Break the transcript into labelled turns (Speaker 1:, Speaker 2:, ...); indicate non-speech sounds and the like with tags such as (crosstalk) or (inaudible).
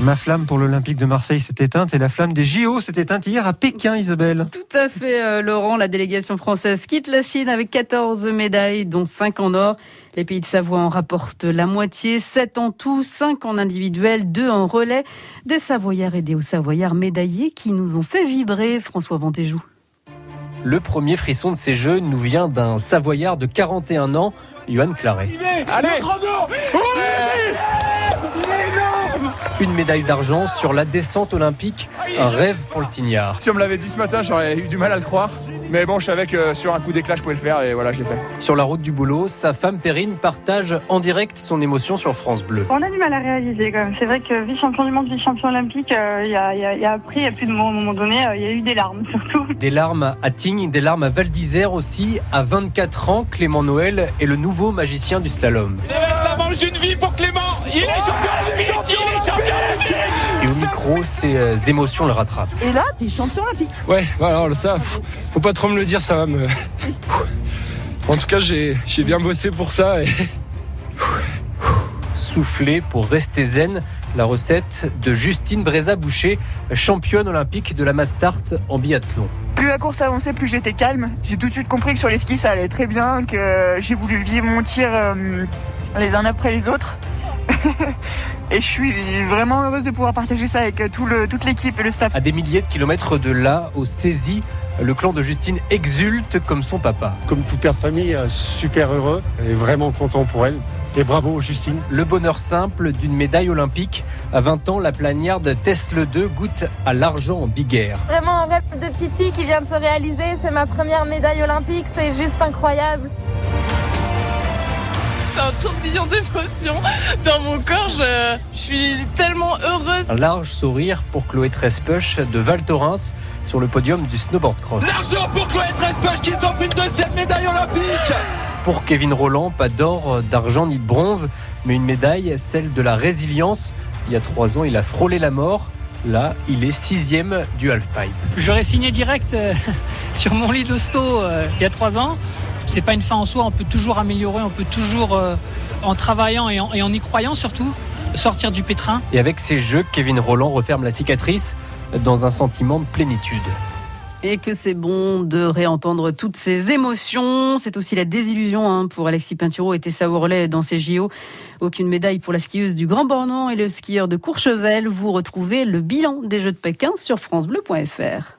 Speaker 1: Ma flamme pour l'Olympique de Marseille s'est éteinte et la flamme des JO s'est éteinte hier à Pékin, Isabelle.
Speaker 2: Tout à fait, euh, Laurent. La délégation française quitte la Chine avec 14 médailles, dont 5 en or. Les pays de Savoie en rapportent la moitié, 7 en tout, 5 en individuel, 2 en relais. Des Savoyards et des Hauts-Savoyards médaillés qui nous ont fait vibrer, François Ventéjou.
Speaker 3: Le premier frisson de ces Jeux nous vient d'un Savoyard de 41 ans, Johan Claret.
Speaker 4: Allez,
Speaker 3: Une médaille d'argent sur la descente olympique, un rêve pour le Tignard.
Speaker 4: Si on me l'avait dit ce matin, j'aurais eu du mal à le croire. Mais bon, je savais que sur un coup d'éclat, je pouvais le faire et voilà, je l'ai fait.
Speaker 3: Sur la route du boulot, sa femme Perrine partage en direct son émotion sur France Bleu.
Speaker 5: On a du mal à réaliser quand même. C'est vrai que vice-champion du monde, vice-champion olympique, euh, il y, a, y, a, y a après, il y a plus de mots à un moment donné, euh, il y a eu des larmes (laughs) surtout.
Speaker 3: Des larmes à Tignes, des larmes à Val d'Isère aussi. À 24 ans, Clément Noël est le nouveau magicien du slalom.
Speaker 6: Ça va être la manche d'une vie pour Clément. Il est champion
Speaker 3: Ses euh, émotions le rattrapent.
Speaker 5: Et là, t'es champion olympique.
Speaker 7: Ouais, voilà, ça, faut pas trop me le dire, ça va me. En tout cas, j'ai bien bossé pour ça. Et... (laughs)
Speaker 3: Souffler pour rester zen, la recette de Justine Bréza-Boucher, championne olympique de la Mastart en biathlon.
Speaker 5: Plus la course avançait, plus j'étais calme. J'ai tout de suite compris que sur les skis, ça allait très bien, que j'ai voulu vivre mon tir euh, les uns après les autres. (laughs) et je suis vraiment heureuse de pouvoir partager ça avec tout le, toute l'équipe et le staff.
Speaker 3: À des milliers de kilomètres de là, au Saisy, le clan de Justine exulte comme son papa.
Speaker 8: Comme tout père de famille, super heureux et vraiment content pour elle. Et bravo Justine.
Speaker 3: Le bonheur simple d'une médaille olympique. À 20 ans, la planiarde Tesla 2 goûte à l'argent en big air.
Speaker 9: Vraiment un rêve de petite fille qui vient de se réaliser. C'est ma première médaille olympique. C'est juste incroyable.
Speaker 10: C'est un tourbillon d'émotions dans mon corps. Je, je, suis tellement heureuse.
Speaker 3: Un large sourire pour Chloé Trespuch de Val Thorens sur le podium du snowboard cross.
Speaker 6: L'argent pour Chloé Trespuch qui s'offre une deuxième médaille olympique.
Speaker 3: Pour Kevin Roland, pas d'or, d'argent ni de bronze, mais une médaille, celle de la résilience. Il y a trois ans, il a frôlé la mort. Là, il est sixième du halfpipe.
Speaker 11: J'aurais signé direct euh, (laughs) sur mon lit d'hosto euh, il y a trois ans. C'est pas une fin en soi, on peut toujours améliorer, on peut toujours, euh, en travaillant et en, et en y croyant surtout, sortir du pétrin.
Speaker 3: Et avec ces jeux, Kevin Roland referme la cicatrice dans un sentiment de plénitude.
Speaker 2: Et que c'est bon de réentendre toutes ces émotions. C'est aussi la désillusion hein, pour Alexis Pinturo et Tessa Worley dans ces JO. Aucune médaille pour la skieuse du Grand Bornand et le skieur de Courchevel. Vous retrouvez le bilan des Jeux de Pékin sur FranceBleu.fr.